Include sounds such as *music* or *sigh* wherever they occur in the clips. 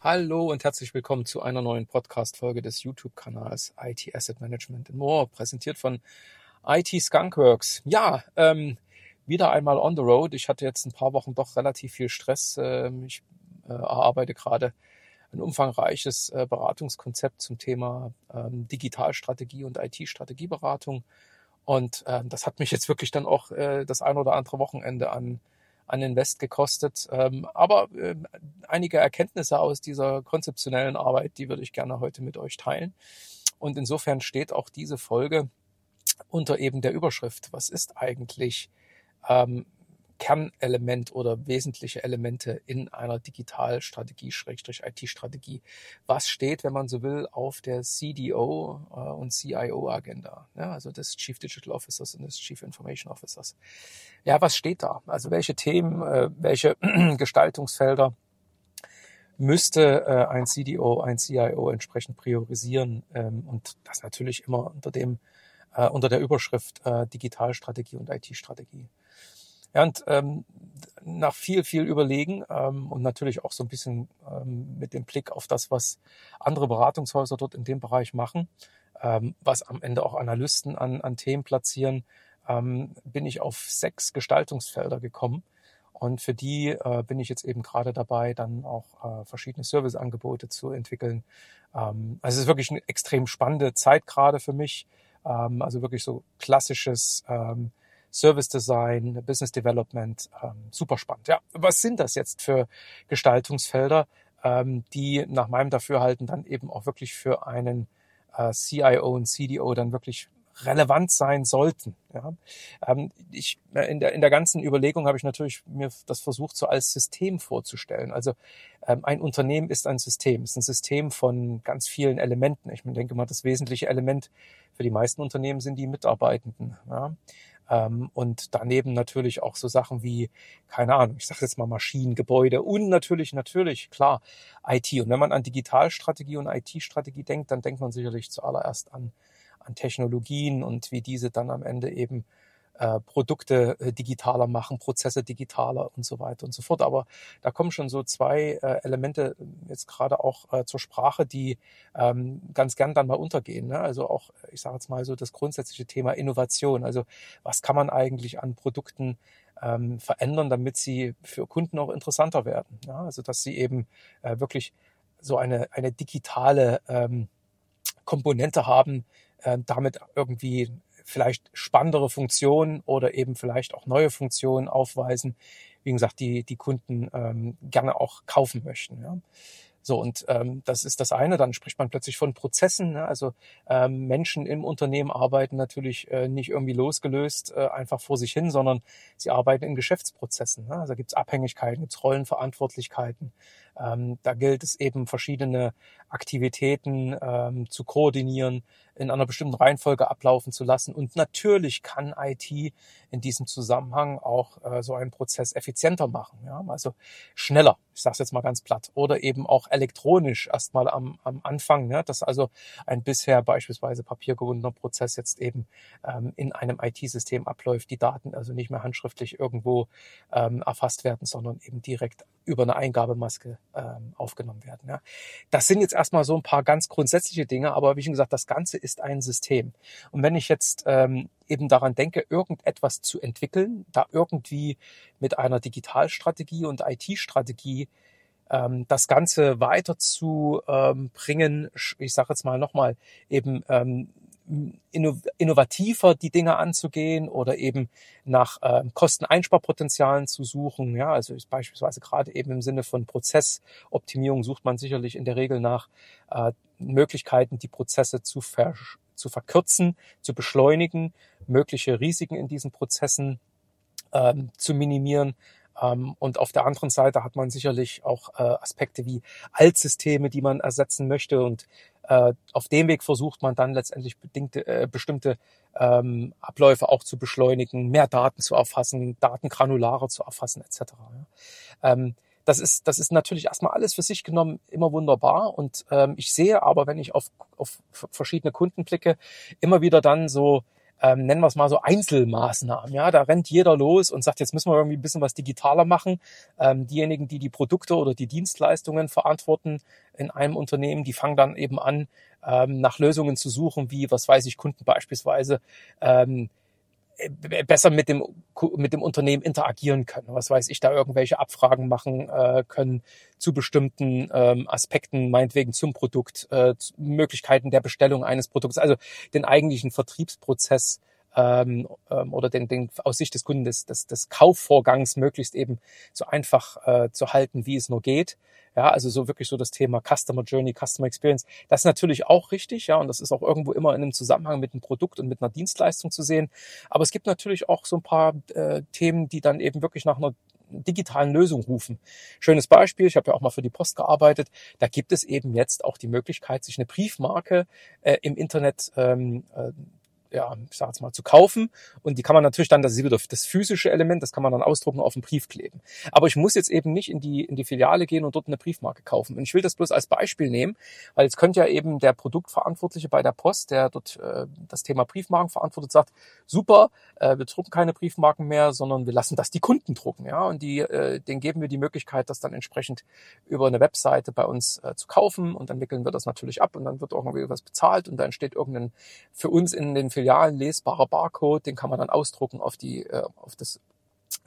Hallo und herzlich willkommen zu einer neuen Podcast-Folge des YouTube-Kanals IT Asset Management and More, präsentiert von IT Skunkworks. Ja, ähm, wieder einmal on the road. Ich hatte jetzt ein paar Wochen doch relativ viel Stress. Ähm, ich äh, erarbeite gerade ein umfangreiches äh, Beratungskonzept zum Thema ähm, Digitalstrategie und IT-Strategieberatung. Und äh, das hat mich jetzt wirklich dann auch äh, das ein oder andere Wochenende an an Invest gekostet. Ähm, aber äh, einige Erkenntnisse aus dieser konzeptionellen Arbeit, die würde ich gerne heute mit euch teilen. Und insofern steht auch diese Folge unter eben der Überschrift, was ist eigentlich ähm, Kernelement oder wesentliche Elemente in einer Digitalstrategie, Schrägstrich IT-Strategie. Was steht, wenn man so will, auf der CDO äh, und CIO-Agenda? Ja, also des Chief Digital Officers und des Chief Information Officers. Ja, was steht da? Also welche Themen, äh, welche *clears throat* Gestaltungsfelder müsste äh, ein CDO, ein CIO entsprechend priorisieren ähm, und das natürlich immer unter dem unter der Überschrift Digitalstrategie und IT-Strategie. Ja, und ähm, nach viel, viel Überlegen ähm, und natürlich auch so ein bisschen ähm, mit dem Blick auf das, was andere Beratungshäuser dort in dem Bereich machen, ähm, was am Ende auch Analysten an, an Themen platzieren, ähm, bin ich auf sechs Gestaltungsfelder gekommen. Und für die äh, bin ich jetzt eben gerade dabei, dann auch äh, verschiedene Serviceangebote zu entwickeln. Ähm, also es ist wirklich eine extrem spannende Zeit gerade für mich. Ähm, also wirklich so klassisches ähm, Service Design, Business Development, ähm, super spannend. Ja, was sind das jetzt für Gestaltungsfelder, ähm, die nach meinem Dafürhalten dann eben auch wirklich für einen äh, CIO und CDO dann wirklich relevant sein sollten. Ja. Ähm, ich, äh, in, der, in der ganzen Überlegung habe ich natürlich mir das versucht, so als System vorzustellen. Also ähm, ein Unternehmen ist ein System, ist ein System von ganz vielen Elementen. Ich denke mal, das wesentliche Element für die meisten Unternehmen sind die Mitarbeitenden. Ja. Ähm, und daneben natürlich auch so Sachen wie, keine Ahnung, ich sage jetzt mal Maschinen, Gebäude und natürlich, natürlich, klar, IT. Und wenn man an Digitalstrategie und IT-Strategie denkt, dann denkt man sicherlich zuallererst an, an Technologien und wie diese dann am Ende eben äh, Produkte äh, digitaler machen, Prozesse digitaler und so weiter und so fort. Aber da kommen schon so zwei äh, Elemente jetzt gerade auch zur Sprache, die ähm, ganz gern dann mal untergehen. Ne? Also auch, ich sage jetzt mal so das grundsätzliche Thema Innovation. Also was kann man eigentlich an Produkten ähm, verändern, damit sie für Kunden auch interessanter werden. Also dass sie eben wirklich so eine, eine digitale ähm, Komponente haben, damit irgendwie vielleicht spannendere Funktionen oder eben vielleicht auch neue Funktionen aufweisen, wie gesagt, die die Kunden ähm, gerne auch kaufen möchten. Ja. So, und ähm, das ist das eine. Dann spricht man plötzlich von Prozessen. Ne? Also ähm, Menschen im Unternehmen arbeiten natürlich äh, nicht irgendwie losgelöst äh, einfach vor sich hin, sondern sie arbeiten in Geschäftsprozessen. Ne? Also gibt es Abhängigkeiten, gibt es Rollenverantwortlichkeiten. Ähm, da gilt es eben verschiedene Aktivitäten ähm, zu koordinieren, in einer bestimmten Reihenfolge ablaufen zu lassen. Und natürlich kann IT in diesem Zusammenhang auch äh, so einen Prozess effizienter machen, ja? also schneller, ich sage es jetzt mal ganz platt, oder eben auch elektronisch erstmal am, am Anfang, ja? dass also ein bisher beispielsweise papiergebundener Prozess jetzt eben ähm, in einem IT-System abläuft, die Daten also nicht mehr handschriftlich irgendwo ähm, erfasst werden, sondern eben direkt über eine Eingabemaske ähm, aufgenommen werden. Ja. Das sind jetzt erstmal so ein paar ganz grundsätzliche Dinge, aber wie schon gesagt, das Ganze ist ein System. Und wenn ich jetzt ähm, eben daran denke, irgendetwas zu entwickeln, da irgendwie mit einer Digitalstrategie und IT-Strategie ähm, das Ganze weiter zu ähm, ich sage jetzt mal nochmal, eben ähm, innovativer die Dinge anzugehen oder eben nach äh, Kosteneinsparpotenzialen zu suchen. Ja, also beispielsweise gerade eben im Sinne von Prozessoptimierung sucht man sicherlich in der Regel nach äh, Möglichkeiten, die Prozesse zu, ver zu verkürzen, zu beschleunigen, mögliche Risiken in diesen Prozessen ähm, zu minimieren. Ähm, und auf der anderen Seite hat man sicherlich auch äh, Aspekte wie Altsysteme, die man ersetzen möchte und äh, auf dem Weg versucht man dann letztendlich bedingte, äh, bestimmte ähm, Abläufe auch zu beschleunigen, mehr Daten zu erfassen, Daten granularer zu erfassen etc. Ja. Ähm, das ist, das ist natürlich erstmal alles für sich genommen immer wunderbar. Und ähm, ich sehe aber, wenn ich auf, auf verschiedene Kunden blicke, immer wieder dann so ähm, nennen wir es mal so Einzelmaßnahmen. Ja, da rennt jeder los und sagt, jetzt müssen wir irgendwie ein bisschen was digitaler machen. Ähm, diejenigen, die die Produkte oder die Dienstleistungen verantworten in einem Unternehmen, die fangen dann eben an, ähm, nach Lösungen zu suchen, wie, was weiß ich, Kunden beispielsweise ähm, besser mit dem, mit dem Unternehmen interagieren können. Was weiß ich, da irgendwelche Abfragen machen äh, können zu bestimmten ähm, Aspekten, meinetwegen zum Produkt, äh, Möglichkeiten der Bestellung eines Produkts, also den eigentlichen Vertriebsprozess ähm, ähm, oder den, den aus Sicht des Kunden des, des, des Kaufvorgangs möglichst eben so einfach äh, zu halten, wie es nur geht. Ja, also so wirklich so das Thema Customer Journey, Customer Experience. Das ist natürlich auch richtig, ja, und das ist auch irgendwo immer in einem Zusammenhang mit einem Produkt und mit einer Dienstleistung zu sehen. Aber es gibt natürlich auch so ein paar äh, Themen, die dann eben wirklich nach einer digitalen Lösung rufen. Schönes Beispiel, ich habe ja auch mal für die Post gearbeitet, da gibt es eben jetzt auch die Möglichkeit, sich eine Briefmarke äh, im Internet ähm, äh, ja, ich sag jetzt mal, zu kaufen. Und die kann man natürlich dann, das ist wieder das physische Element, das kann man dann ausdrucken, auf den Brief kleben. Aber ich muss jetzt eben nicht in die, in die Filiale gehen und dort eine Briefmarke kaufen. Und ich will das bloß als Beispiel nehmen, weil jetzt könnte ja eben der Produktverantwortliche bei der Post, der dort äh, das Thema Briefmarken verantwortet, sagt, super, äh, wir drucken keine Briefmarken mehr, sondern wir lassen das die Kunden drucken. Ja, und die, äh, denen geben wir die Möglichkeit, das dann entsprechend über eine Webseite bei uns äh, zu kaufen. Und dann wickeln wir das natürlich ab und dann wird irgendwie was bezahlt und dann entsteht irgendein für uns in den Filialen lesbarer Barcode, den kann man dann ausdrucken auf die, äh, auf das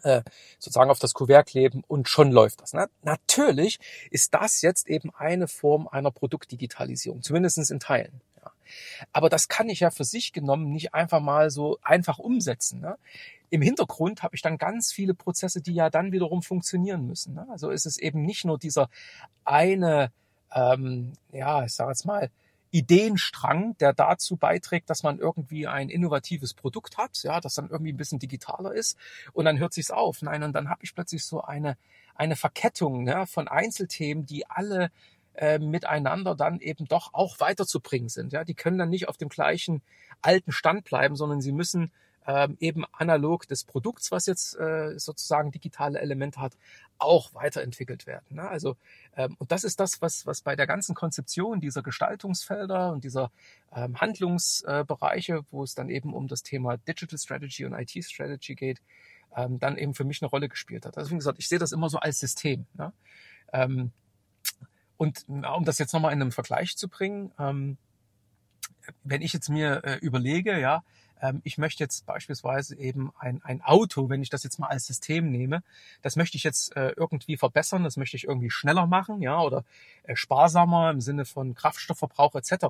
äh, sozusagen auf das Kuvert kleben und schon läuft das. Ne? Natürlich ist das jetzt eben eine Form einer Produktdigitalisierung, zumindestens in Teilen. Ja. Aber das kann ich ja für sich genommen nicht einfach mal so einfach umsetzen. Ne? Im Hintergrund habe ich dann ganz viele Prozesse, die ja dann wiederum funktionieren müssen. Ne? Also ist es eben nicht nur dieser eine, ähm, ja, ich sage jetzt mal, Ideenstrang, der dazu beiträgt, dass man irgendwie ein innovatives Produkt hat, ja, das dann irgendwie ein bisschen digitaler ist und dann hört sich's auf. Nein, und dann habe ich plötzlich so eine eine Verkettung ne, von Einzelthemen, die alle äh, miteinander dann eben doch auch weiterzubringen sind. Ja, die können dann nicht auf dem gleichen alten Stand bleiben, sondern sie müssen ähm, eben analog des Produkts, was jetzt äh, sozusagen digitale Elemente hat, auch weiterentwickelt werden. Ne? Also ähm, und das ist das, was was bei der ganzen Konzeption dieser Gestaltungsfelder und dieser ähm, Handlungsbereiche, äh, wo es dann eben um das Thema Digital Strategy und IT Strategy geht, ähm, dann eben für mich eine Rolle gespielt hat. Also wie gesagt, ich sehe das immer so als System. Ne? Ähm, und um das jetzt nochmal in einem Vergleich zu bringen, ähm, wenn ich jetzt mir äh, überlege, ja, ich möchte jetzt beispielsweise eben ein, ein Auto, wenn ich das jetzt mal als System nehme, das möchte ich jetzt äh, irgendwie verbessern, das möchte ich irgendwie schneller machen, ja, oder äh, sparsamer im Sinne von Kraftstoffverbrauch etc.,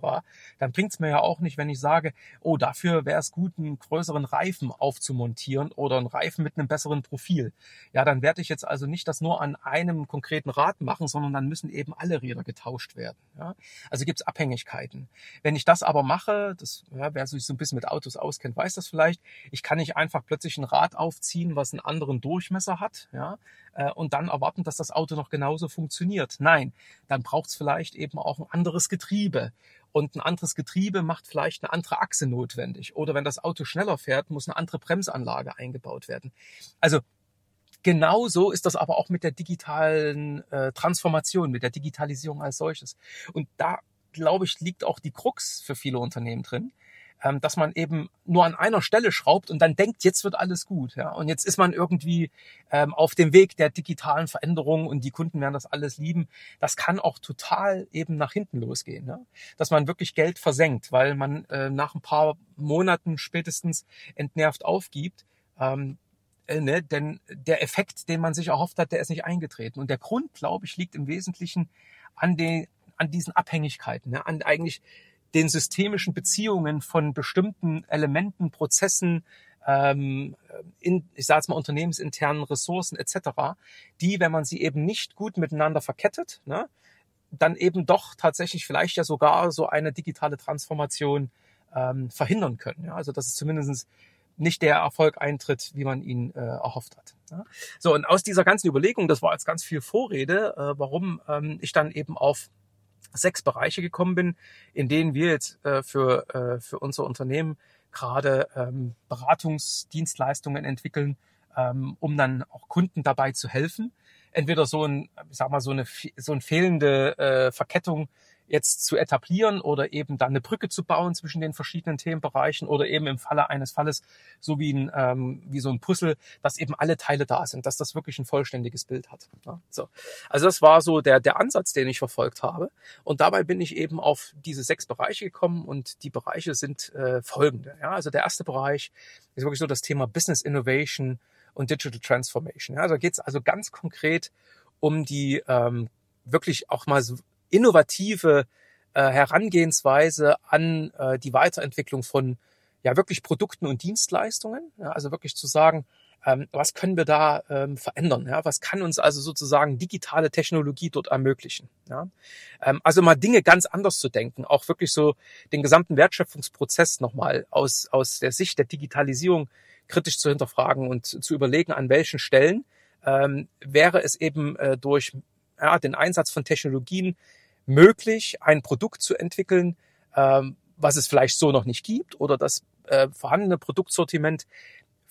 dann bringt es mir ja auch nicht, wenn ich sage, oh, dafür wäre es gut, einen größeren Reifen aufzumontieren oder einen Reifen mit einem besseren Profil. Ja, dann werde ich jetzt also nicht das nur an einem konkreten Rad machen, sondern dann müssen eben alle Räder getauscht werden. Ja? Also gibt es Abhängigkeiten. Wenn ich das aber mache, das ja, sich so ein bisschen mit Autos auskennt, weiß das vielleicht, ich kann nicht einfach plötzlich ein Rad aufziehen, was einen anderen Durchmesser hat, ja, äh, und dann erwarten, dass das Auto noch genauso funktioniert. Nein, dann braucht es vielleicht eben auch ein anderes Getriebe. Und ein anderes Getriebe macht vielleicht eine andere Achse notwendig. Oder wenn das Auto schneller fährt, muss eine andere Bremsanlage eingebaut werden. Also Genauso ist das aber auch mit der digitalen äh, Transformation, mit der Digitalisierung als solches. Und da, glaube ich, liegt auch die Krux für viele Unternehmen drin, ähm, dass man eben nur an einer Stelle schraubt und dann denkt, jetzt wird alles gut. Ja? Und jetzt ist man irgendwie ähm, auf dem Weg der digitalen Veränderung und die Kunden werden das alles lieben. Das kann auch total eben nach hinten losgehen. Ne? Dass man wirklich Geld versenkt, weil man äh, nach ein paar Monaten spätestens entnervt aufgibt. Ähm, äh, ne? Denn der Effekt, den man sich erhofft hat, der ist nicht eingetreten. Und der Grund, glaube ich, liegt im Wesentlichen an den an diesen Abhängigkeiten, ne? an eigentlich den systemischen Beziehungen von bestimmten Elementen, Prozessen, ähm, in, ich sage jetzt mal unternehmensinternen Ressourcen etc., die, wenn man sie eben nicht gut miteinander verkettet, ne, dann eben doch tatsächlich vielleicht ja sogar so eine digitale Transformation ähm, verhindern können. Ja? Also dass es zumindest nicht der Erfolg eintritt, wie man ihn äh, erhofft hat. Ja? So, und aus dieser ganzen Überlegung, das war jetzt ganz viel Vorrede, äh, warum ähm, ich dann eben auf sechs Bereiche gekommen bin, in denen wir jetzt äh, für, äh, für unser Unternehmen gerade ähm, Beratungsdienstleistungen entwickeln, ähm, um dann auch Kunden dabei zu helfen. Entweder so ein, ich sag mal, so eine so eine fehlende äh, Verkettung jetzt zu etablieren oder eben dann eine Brücke zu bauen zwischen den verschiedenen Themenbereichen oder eben im Falle eines Falles so wie ein ähm, wie so ein Puzzle, dass eben alle Teile da sind, dass das wirklich ein vollständiges Bild hat. Ja, so. Also das war so der der Ansatz, den ich verfolgt habe und dabei bin ich eben auf diese sechs Bereiche gekommen und die Bereiche sind äh, folgende. Ja, also der erste Bereich ist wirklich so das Thema Business Innovation und Digital Transformation. Ja, da geht es also ganz konkret um die ähm, wirklich auch mal so innovative äh, Herangehensweise an äh, die Weiterentwicklung von ja wirklich Produkten und Dienstleistungen. Ja, also wirklich zu sagen, ähm, was können wir da ähm, verändern? Ja? Was kann uns also sozusagen digitale Technologie dort ermöglichen? Ja? Ähm, also mal Dinge ganz anders zu denken, auch wirklich so den gesamten Wertschöpfungsprozess nochmal aus, aus der Sicht der Digitalisierung kritisch zu hinterfragen und zu überlegen, an welchen Stellen ähm, wäre es eben äh, durch ja, den Einsatz von Technologien möglich, ein Produkt zu entwickeln, ähm, was es vielleicht so noch nicht gibt oder das äh, vorhandene Produktsortiment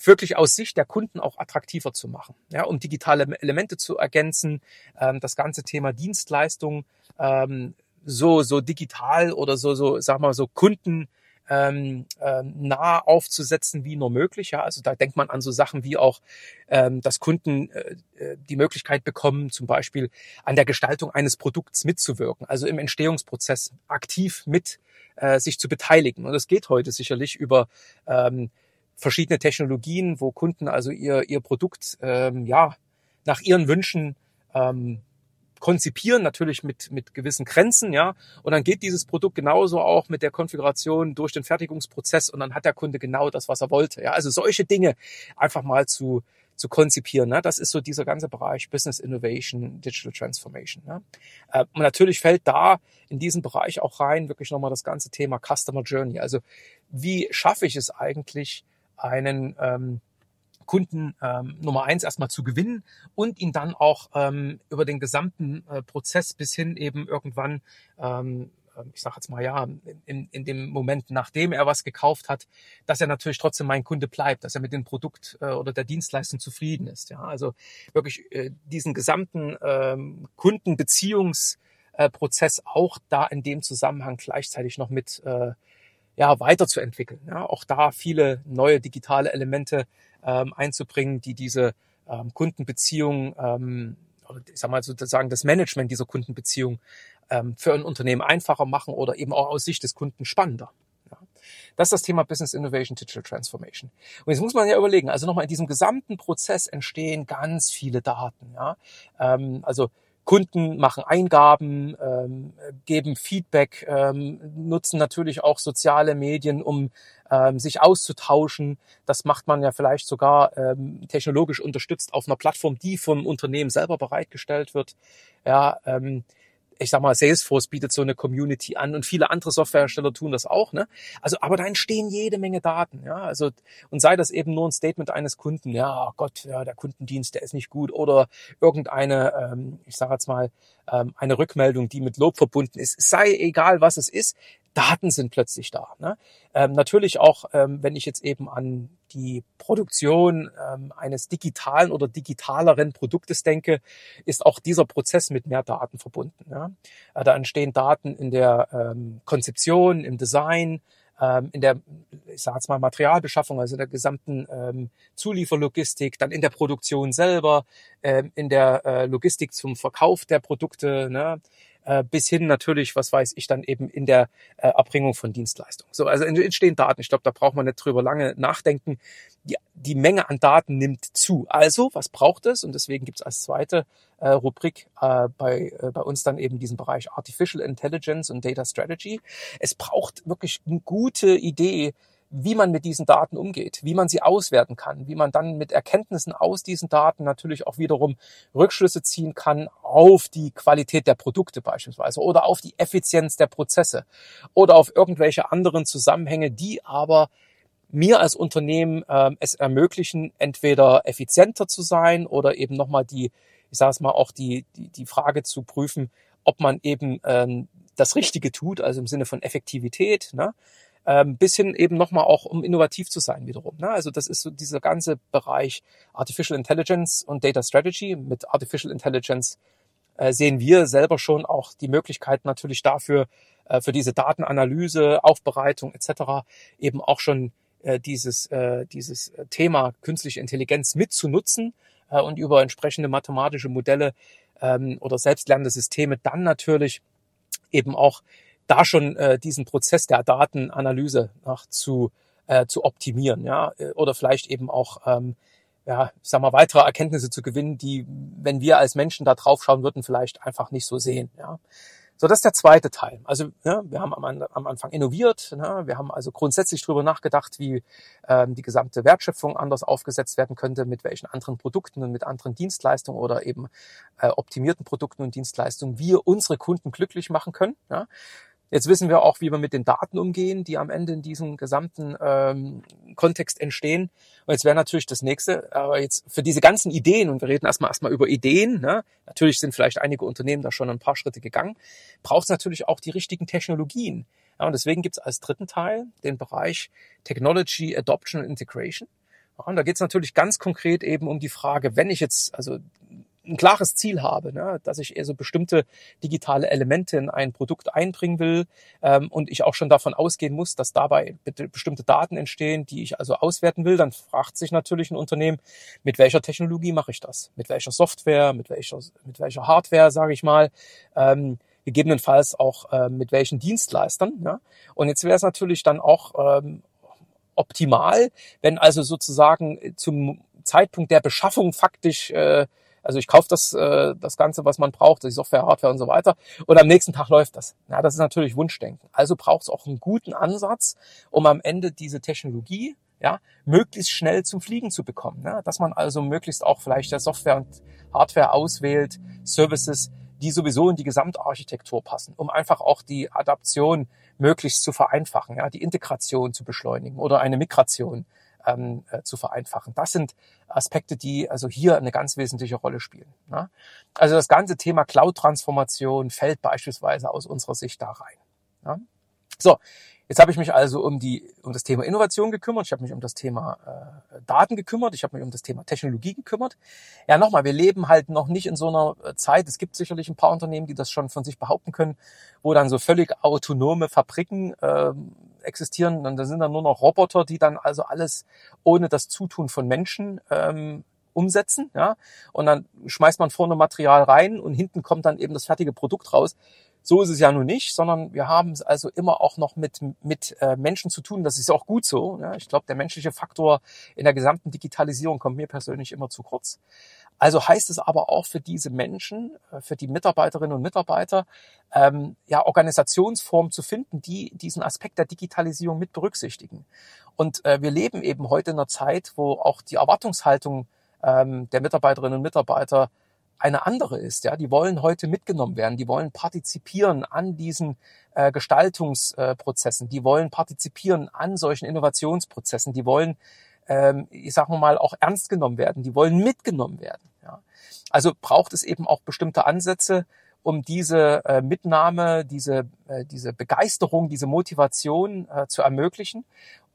wirklich aus Sicht der Kunden auch attraktiver zu machen, ja, um digitale Elemente zu ergänzen, ähm, das ganze Thema Dienstleistung ähm, so so digital oder so so sag mal so Kunden ähm, äh, nah aufzusetzen wie nur möglich. Ja, also da denkt man an so Sachen wie auch, ähm, dass Kunden äh, äh, die Möglichkeit bekommen, zum Beispiel an der Gestaltung eines Produkts mitzuwirken, also im Entstehungsprozess aktiv mit äh, sich zu beteiligen. Und das geht heute sicherlich über ähm, verschiedene Technologien, wo Kunden also ihr ihr Produkt ähm, ja nach ihren Wünschen ähm, konzipieren, natürlich mit, mit gewissen Grenzen, ja. Und dann geht dieses Produkt genauso auch mit der Konfiguration durch den Fertigungsprozess und dann hat der Kunde genau das, was er wollte. Ja, also solche Dinge einfach mal zu, zu konzipieren. Ne? Das ist so dieser ganze Bereich Business Innovation, Digital Transformation. Ne? Und natürlich fällt da in diesen Bereich auch rein wirklich nochmal das ganze Thema Customer Journey. Also wie schaffe ich es eigentlich, einen ähm, Kunden ähm, Nummer eins erstmal zu gewinnen und ihn dann auch ähm, über den gesamten äh, Prozess bis hin eben irgendwann, ähm, äh, ich sage jetzt mal ja, in, in dem Moment, nachdem er was gekauft hat, dass er natürlich trotzdem mein Kunde bleibt, dass er mit dem Produkt äh, oder der Dienstleistung zufrieden ist. Ja, also wirklich äh, diesen gesamten ähm, Kundenbeziehungsprozess auch da in dem Zusammenhang gleichzeitig noch mit äh, ja, weiterzuentwickeln. Ja, auch da viele neue digitale Elemente ähm, einzubringen, die diese ähm, Kundenbeziehung ähm, oder ich sag mal sozusagen das Management dieser Kundenbeziehung ähm, für ein Unternehmen einfacher machen oder eben auch aus Sicht des Kunden spannender. Ja. Das ist das Thema Business Innovation, Digital Transformation. Und jetzt muss man ja überlegen, also nochmal in diesem gesamten Prozess entstehen ganz viele Daten. Ja? Ähm, also Kunden machen Eingaben, ähm, geben Feedback, ähm, nutzen natürlich auch soziale Medien, um ähm, sich auszutauschen. Das macht man ja vielleicht sogar ähm, technologisch unterstützt auf einer Plattform, die vom Unternehmen selber bereitgestellt wird. Ja, ähm, ich sag mal, Salesforce bietet so eine Community an und viele andere Softwarehersteller tun das auch, ne? Also, aber da entstehen jede Menge Daten, ja? Also, und sei das eben nur ein Statement eines Kunden, ja, oh Gott, ja, der Kundendienst, der ist nicht gut oder irgendeine, ähm, ich sage jetzt mal, ähm, eine Rückmeldung, die mit Lob verbunden ist. Sei egal, was es ist, Daten sind plötzlich da. Ne? Ähm, natürlich auch, ähm, wenn ich jetzt eben an die Produktion ähm, eines digitalen oder digitaleren Produktes denke, ist auch dieser Prozess mit mehr Daten verbunden. Ja? Äh, da entstehen Daten in der ähm, Konzeption, im Design, ähm, in der, ich sage mal, Materialbeschaffung, also in der gesamten ähm, Zulieferlogistik, dann in der Produktion selber, ähm, in der äh, Logistik zum Verkauf der Produkte, ne? Äh, bis hin natürlich, was weiß ich, dann eben in der äh, Erbringung von Dienstleistungen. So, also entstehen Daten. Ich glaube, da braucht man nicht drüber lange nachdenken. Die, die Menge an Daten nimmt zu. Also, was braucht es? Und deswegen gibt es als zweite äh, Rubrik äh, bei, äh, bei uns dann eben diesen Bereich Artificial Intelligence und Data Strategy. Es braucht wirklich eine gute Idee, wie man mit diesen Daten umgeht, wie man sie auswerten kann, wie man dann mit Erkenntnissen aus diesen Daten natürlich auch wiederum Rückschlüsse ziehen kann auf die Qualität der Produkte beispielsweise oder auf die Effizienz der Prozesse oder auf irgendwelche anderen Zusammenhänge, die aber mir als Unternehmen äh, es ermöglichen, entweder effizienter zu sein oder eben nochmal die, ich sage es mal, auch die, die, die Frage zu prüfen, ob man eben ähm, das Richtige tut, also im Sinne von Effektivität. Ne? Ähm, bis hin eben nochmal auch, um innovativ zu sein wiederum. Ne? Also das ist so dieser ganze Bereich Artificial Intelligence und Data Strategy mit Artificial Intelligence äh, sehen wir selber schon auch die Möglichkeit natürlich dafür, äh, für diese Datenanalyse, Aufbereitung etc. eben auch schon äh, dieses, dieses Thema künstliche Intelligenz mitzunutzen und über entsprechende mathematische Modelle ähm, oder selbstlernende Systeme dann natürlich eben auch da schon äh, diesen Prozess der Datenanalyse nach zu, äh, zu optimieren, ja, oder vielleicht eben auch ähm, ja, ich sag mal, weitere Erkenntnisse zu gewinnen, die, wenn wir als Menschen da drauf schauen würden, vielleicht einfach nicht so sehen. Ja. So, das ist der zweite Teil. Also ja, wir haben am, am Anfang innoviert, ne? wir haben also grundsätzlich darüber nachgedacht, wie ähm, die gesamte Wertschöpfung anders aufgesetzt werden könnte, mit welchen anderen Produkten und mit anderen Dienstleistungen oder eben äh, optimierten Produkten und Dienstleistungen wir unsere Kunden glücklich machen können. Ja? Jetzt wissen wir auch, wie wir mit den Daten umgehen, die am Ende in diesem gesamten ähm, Kontext entstehen. Und jetzt wäre natürlich das nächste, aber jetzt für diese ganzen Ideen, und wir reden erstmal erstmal über Ideen, ne? natürlich sind vielleicht einige Unternehmen da schon ein paar Schritte gegangen, braucht es natürlich auch die richtigen Technologien. Ja, und deswegen gibt es als dritten Teil den Bereich Technology Adoption and Integration. Und da geht es natürlich ganz konkret eben um die Frage, wenn ich jetzt, also ein klares Ziel habe, ne, dass ich eher so bestimmte digitale Elemente in ein Produkt einbringen will ähm, und ich auch schon davon ausgehen muss, dass dabei bestimmte Daten entstehen, die ich also auswerten will, dann fragt sich natürlich ein Unternehmen, mit welcher Technologie mache ich das? Mit welcher Software, mit welcher, mit welcher Hardware, sage ich mal. Ähm, gegebenenfalls auch äh, mit welchen Dienstleistern. Ja? Und jetzt wäre es natürlich dann auch ähm, optimal, wenn also sozusagen zum Zeitpunkt der Beschaffung faktisch äh, also ich kaufe das, äh, das Ganze, was man braucht, die Software, Hardware und so weiter. Und am nächsten Tag läuft das. Ja, das ist natürlich Wunschdenken. Also braucht es auch einen guten Ansatz, um am Ende diese Technologie ja, möglichst schnell zum Fliegen zu bekommen. Ja? Dass man also möglichst auch vielleicht der Software und Hardware auswählt, Services, die sowieso in die Gesamtarchitektur passen, um einfach auch die Adaption möglichst zu vereinfachen, ja, die Integration zu beschleunigen oder eine Migration ähm, äh, zu vereinfachen. Das sind Aspekte, die also hier eine ganz wesentliche Rolle spielen. Ne? Also das ganze Thema Cloud-Transformation fällt beispielsweise aus unserer Sicht da rein. Ne? So, Jetzt habe ich mich also um die um das Thema Innovation gekümmert, ich habe mich um das Thema äh, Daten gekümmert, ich habe mich um das Thema Technologie gekümmert. Ja, nochmal, wir leben halt noch nicht in so einer äh, Zeit. Es gibt sicherlich ein paar Unternehmen, die das schon von sich behaupten können, wo dann so völlig autonome Fabriken äh, existieren. Und da sind dann nur noch Roboter, die dann also alles ohne das Zutun von Menschen ähm, umsetzen, ja. Und dann schmeißt man vorne Material rein und hinten kommt dann eben das fertige Produkt raus. So ist es ja nun nicht, sondern wir haben es also immer auch noch mit, mit äh, Menschen zu tun. Das ist auch gut so. Ja. Ich glaube, der menschliche Faktor in der gesamten Digitalisierung kommt mir persönlich immer zu kurz. Also heißt es aber auch für diese Menschen, äh, für die Mitarbeiterinnen und Mitarbeiter, ähm, ja, Organisationsformen zu finden, die diesen Aspekt der Digitalisierung mit berücksichtigen. Und äh, wir leben eben heute in einer Zeit, wo auch die Erwartungshaltung ähm, der Mitarbeiterinnen und Mitarbeiter eine andere ist. Ja, die wollen heute mitgenommen werden, die wollen partizipieren an diesen äh, Gestaltungsprozessen, die wollen partizipieren an solchen Innovationsprozessen, die wollen, ähm, ich sage mal, auch ernst genommen werden, die wollen mitgenommen werden. Ja. Also braucht es eben auch bestimmte Ansätze, um diese äh, Mitnahme, diese, äh, diese Begeisterung, diese Motivation äh, zu ermöglichen,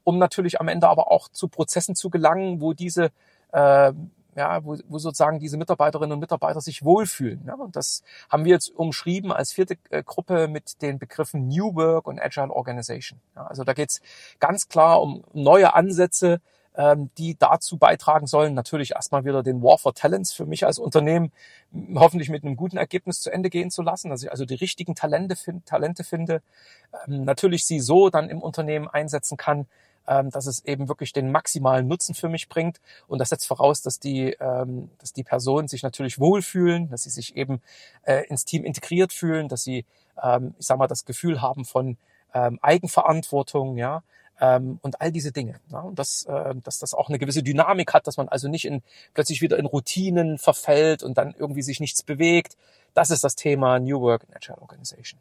um natürlich am Ende aber auch zu Prozessen zu gelangen, wo diese äh, ja, wo, wo sozusagen diese Mitarbeiterinnen und Mitarbeiter sich wohlfühlen. Ja? Und das haben wir jetzt umschrieben als vierte äh, Gruppe mit den Begriffen New Work und Agile Organization. Ja? Also da geht's ganz klar um neue Ansätze, ähm, die dazu beitragen sollen, natürlich erstmal wieder den War for Talents für mich als Unternehmen hoffentlich mit einem guten Ergebnis zu Ende gehen zu lassen, dass ich also die richtigen Talente, find, Talente finde, ähm, natürlich sie so dann im Unternehmen einsetzen kann, ähm, dass es eben wirklich den maximalen Nutzen für mich bringt. Und das setzt voraus, dass die, ähm, dass die Personen sich natürlich wohlfühlen, dass sie sich eben äh, ins Team integriert fühlen, dass sie, ähm, ich sag mal, das Gefühl haben von ähm, Eigenverantwortung, ja, ähm, und all diese Dinge. Ja, und das, äh, dass das auch eine gewisse Dynamik hat, dass man also nicht in, plötzlich wieder in Routinen verfällt und dann irgendwie sich nichts bewegt. Das ist das Thema New Work and Agile Organization.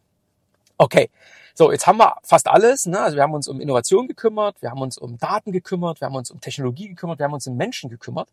Okay, so jetzt haben wir fast alles. Ne? Also wir haben uns um Innovation gekümmert, wir haben uns um Daten gekümmert, wir haben uns um Technologie gekümmert, wir haben uns um Menschen gekümmert.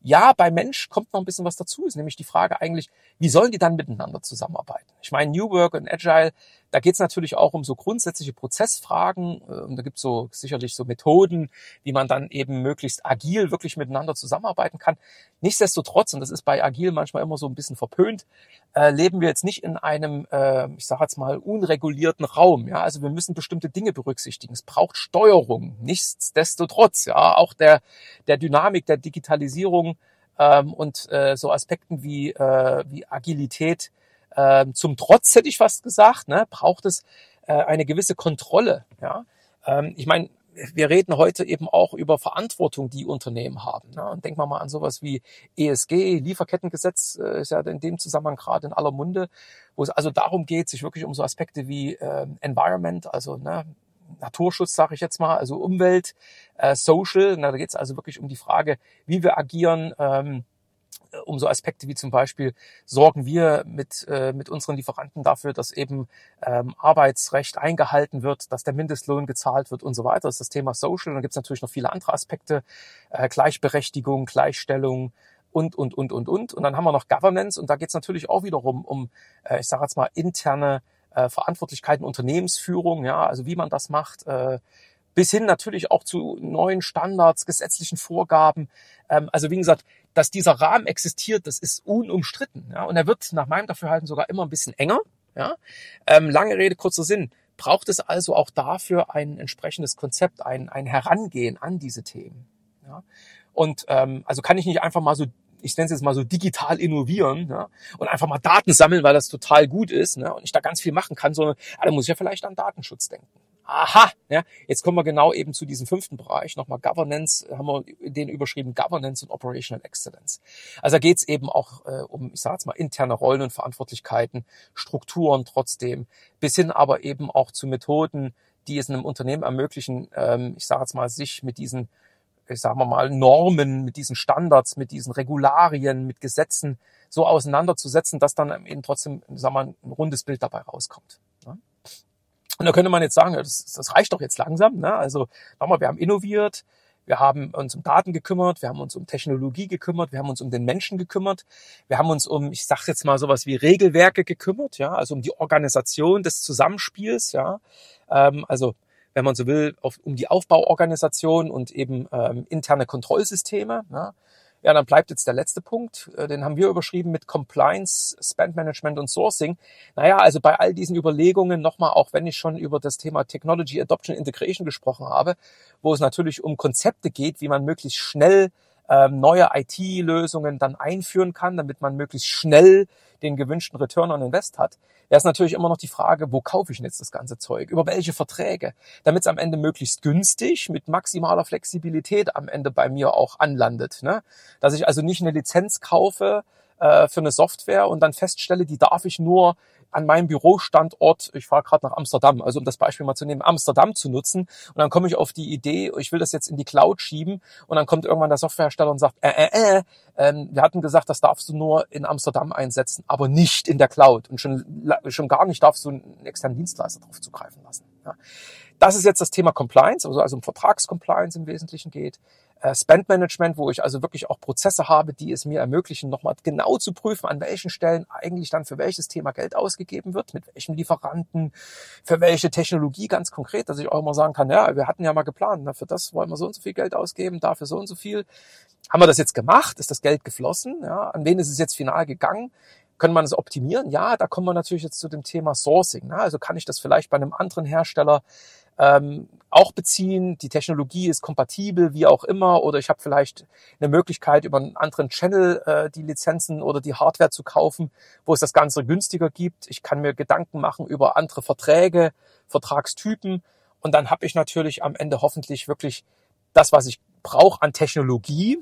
Ja, bei Mensch kommt noch ein bisschen was dazu, ist nämlich die Frage eigentlich, wie sollen die dann miteinander zusammenarbeiten? Ich meine, New Work und Agile, da geht es natürlich auch um so grundsätzliche Prozessfragen. Ähm, da gibt es so sicherlich so Methoden, wie man dann eben möglichst agil wirklich miteinander zusammenarbeiten kann. Nichtsdestotrotz, und das ist bei agil manchmal immer so ein bisschen verpönt, äh, leben wir jetzt nicht in einem, äh, ich sage jetzt mal, unregulierten Raum. Ja, also wir müssen bestimmte Dinge berücksichtigen. Es braucht Steuerung. Nichtsdestotrotz, ja, auch der der Dynamik der Digitalisierung ähm, und äh, so Aspekten wie äh, wie Agilität äh, zum Trotz hätte ich fast gesagt, ne, braucht es äh, eine gewisse Kontrolle. Ja, ähm, ich meine wir reden heute eben auch über Verantwortung, die Unternehmen haben. Ne? Und denken wir mal an sowas wie ESG, Lieferkettengesetz, äh, ist ja in dem Zusammenhang gerade in aller Munde, wo es also darum geht, sich wirklich um so Aspekte wie äh, Environment, also ne, Naturschutz, sage ich jetzt mal, also Umwelt, äh, Social. Na, da geht es also wirklich um die Frage, wie wir agieren. Ähm, um so Aspekte wie zum Beispiel sorgen wir mit, äh, mit unseren Lieferanten dafür, dass eben ähm, Arbeitsrecht eingehalten wird, dass der Mindestlohn gezahlt wird und so weiter. Das ist das Thema Social. Und dann gibt es natürlich noch viele andere Aspekte, äh, Gleichberechtigung, Gleichstellung und, und, und, und, und. Und dann haben wir noch Governance und da geht es natürlich auch wiederum um, äh, ich sage jetzt mal, interne äh, Verantwortlichkeiten, Unternehmensführung, ja, also wie man das macht, äh, bis hin natürlich auch zu neuen Standards, gesetzlichen Vorgaben. Ähm, also wie gesagt, dass dieser Rahmen existiert, das ist unumstritten. Ja? Und er wird nach meinem Dafürhalten sogar immer ein bisschen enger. Ja? Ähm, lange Rede, kurzer Sinn. Braucht es also auch dafür ein entsprechendes Konzept, ein, ein Herangehen an diese Themen. Ja? Und ähm, also kann ich nicht einfach mal so ich nenne es jetzt mal so digital innovieren ja, und einfach mal Daten sammeln, weil das total gut ist ne, und ich da ganz viel machen kann, sondern ah, da muss ich ja vielleicht an Datenschutz denken. Aha, ja, jetzt kommen wir genau eben zu diesem fünften Bereich. Nochmal Governance, haben wir den überschrieben Governance und Operational Excellence. Also da geht es eben auch äh, um, ich sage jetzt mal, interne Rollen und Verantwortlichkeiten, Strukturen trotzdem, bis hin aber eben auch zu Methoden, die es einem Unternehmen ermöglichen, ähm, ich sage jetzt mal, sich mit diesen, ich sage mal, Normen, mit diesen Standards, mit diesen Regularien, mit Gesetzen so auseinanderzusetzen, dass dann eben trotzdem, sagen wir mal, ein rundes Bild dabei rauskommt. Und da könnte man jetzt sagen, das, das reicht doch jetzt langsam. Ne? Also nochmal, wir haben innoviert, wir haben uns um Daten gekümmert, wir haben uns um Technologie gekümmert, wir haben uns um den Menschen gekümmert, wir haben uns um, ich sage jetzt mal sowas wie Regelwerke gekümmert, ja, also um die Organisation des Zusammenspiels, ja, ähm, also wenn man so will, auf, um die Aufbauorganisation und eben ähm, interne Kontrollsysteme. Ja. Ja, dann bleibt jetzt der letzte Punkt, äh, den haben wir überschrieben mit Compliance, Spend Management und Sourcing. Naja, also bei all diesen Überlegungen nochmal, auch wenn ich schon über das Thema Technology Adoption Integration gesprochen habe, wo es natürlich um Konzepte geht, wie man möglichst schnell ähm, neue IT-Lösungen dann einführen kann, damit man möglichst schnell den gewünschten Return on Invest hat, wäre es natürlich immer noch die Frage, wo kaufe ich denn jetzt das ganze Zeug? Über welche Verträge? Damit es am Ende möglichst günstig mit maximaler Flexibilität am Ende bei mir auch anlandet. Ne? Dass ich also nicht eine Lizenz kaufe äh, für eine Software und dann feststelle, die darf ich nur an meinem Bürostandort, ich fahre gerade nach Amsterdam, also um das Beispiel mal zu nehmen, Amsterdam zu nutzen. Und dann komme ich auf die Idee, ich will das jetzt in die Cloud schieben. Und dann kommt irgendwann der Softwarehersteller und sagt, äh, äh, äh, ähm, wir hatten gesagt, das darfst du nur in Amsterdam einsetzen, aber nicht in der Cloud. Und schon, schon gar nicht darfst du einen externen Dienstleister darauf zugreifen lassen. Ja. Das ist jetzt das Thema Compliance, also, also um Vertragscompliance im Wesentlichen geht. Äh, Spend Management, wo ich also wirklich auch Prozesse habe, die es mir ermöglichen, nochmal genau zu prüfen, an welchen Stellen eigentlich dann für welches Thema Geld ausgegeben wird, mit welchem Lieferanten, für welche Technologie ganz konkret, dass ich auch immer sagen kann, ja, wir hatten ja mal geplant, na, für das wollen wir so und so viel Geld ausgeben, dafür so und so viel. Haben wir das jetzt gemacht? Ist das Geld geflossen? Ja, an wen ist es jetzt final gegangen? Können man es optimieren? Ja, da kommen wir natürlich jetzt zu dem Thema Sourcing. Ne? Also kann ich das vielleicht bei einem anderen Hersteller ähm, auch beziehen. Die Technologie ist kompatibel, wie auch immer, oder ich habe vielleicht eine Möglichkeit, über einen anderen Channel äh, die Lizenzen oder die Hardware zu kaufen, wo es das Ganze günstiger gibt. Ich kann mir Gedanken machen über andere Verträge, Vertragstypen und dann habe ich natürlich am Ende hoffentlich wirklich das, was ich brauche an Technologie,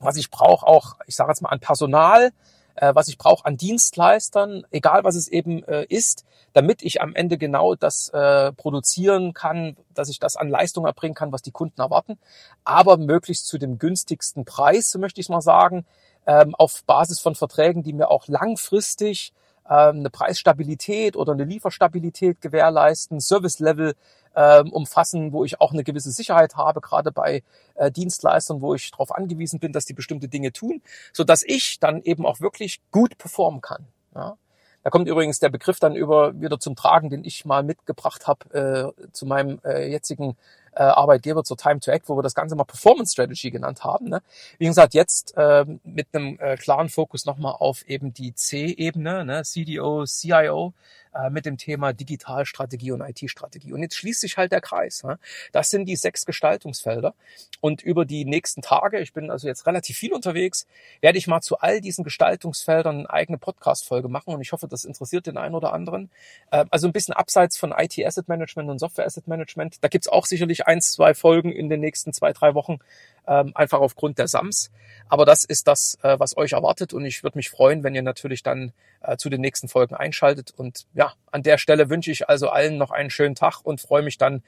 was ich brauche auch, ich sage jetzt mal, an Personal, äh, was ich brauche an Dienstleistern, egal was es eben äh, ist, damit ich am Ende genau das äh, produzieren kann, dass ich das an Leistung erbringen kann, was die Kunden erwarten, aber möglichst zu dem günstigsten Preis, möchte ich mal sagen, ähm, auf Basis von Verträgen, die mir auch langfristig ähm, eine Preisstabilität oder eine Lieferstabilität gewährleisten, Service-Level ähm, umfassen, wo ich auch eine gewisse Sicherheit habe, gerade bei äh, Dienstleistern, wo ich darauf angewiesen bin, dass die bestimmte Dinge tun, so dass ich dann eben auch wirklich gut performen kann. Ja? Da kommt übrigens der Begriff dann über wieder zum Tragen, den ich mal mitgebracht habe äh, zu meinem äh, jetzigen äh, Arbeitgeber zur Time to Act, wo wir das Ganze mal Performance Strategy genannt haben. Ne? Wie gesagt, jetzt äh, mit einem äh, klaren Fokus nochmal auf eben die C-Ebene, ne? CDO, CIO, äh, mit dem Thema Digitalstrategie und IT-Strategie. Und jetzt schließt sich halt der Kreis. Ne? Das sind die sechs Gestaltungsfelder. Und über die nächsten Tage, ich bin also jetzt relativ viel unterwegs, werde ich mal zu all diesen Gestaltungsfeldern eine eigene Podcast-Folge machen. Und ich hoffe, das interessiert den einen oder anderen. Äh, also ein bisschen abseits von IT-Asset Management und Software-Asset Management. Da gibt's auch sicherlich ein, zwei Folgen in den nächsten zwei, drei Wochen, ähm, einfach aufgrund der SAMs. Aber das ist das, äh, was euch erwartet. Und ich würde mich freuen, wenn ihr natürlich dann äh, zu den nächsten Folgen einschaltet. Und ja, an der Stelle wünsche ich also allen noch einen schönen Tag und freue mich dann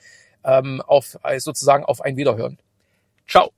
ähm, auf äh, sozusagen auf ein Wiederhören. Ciao.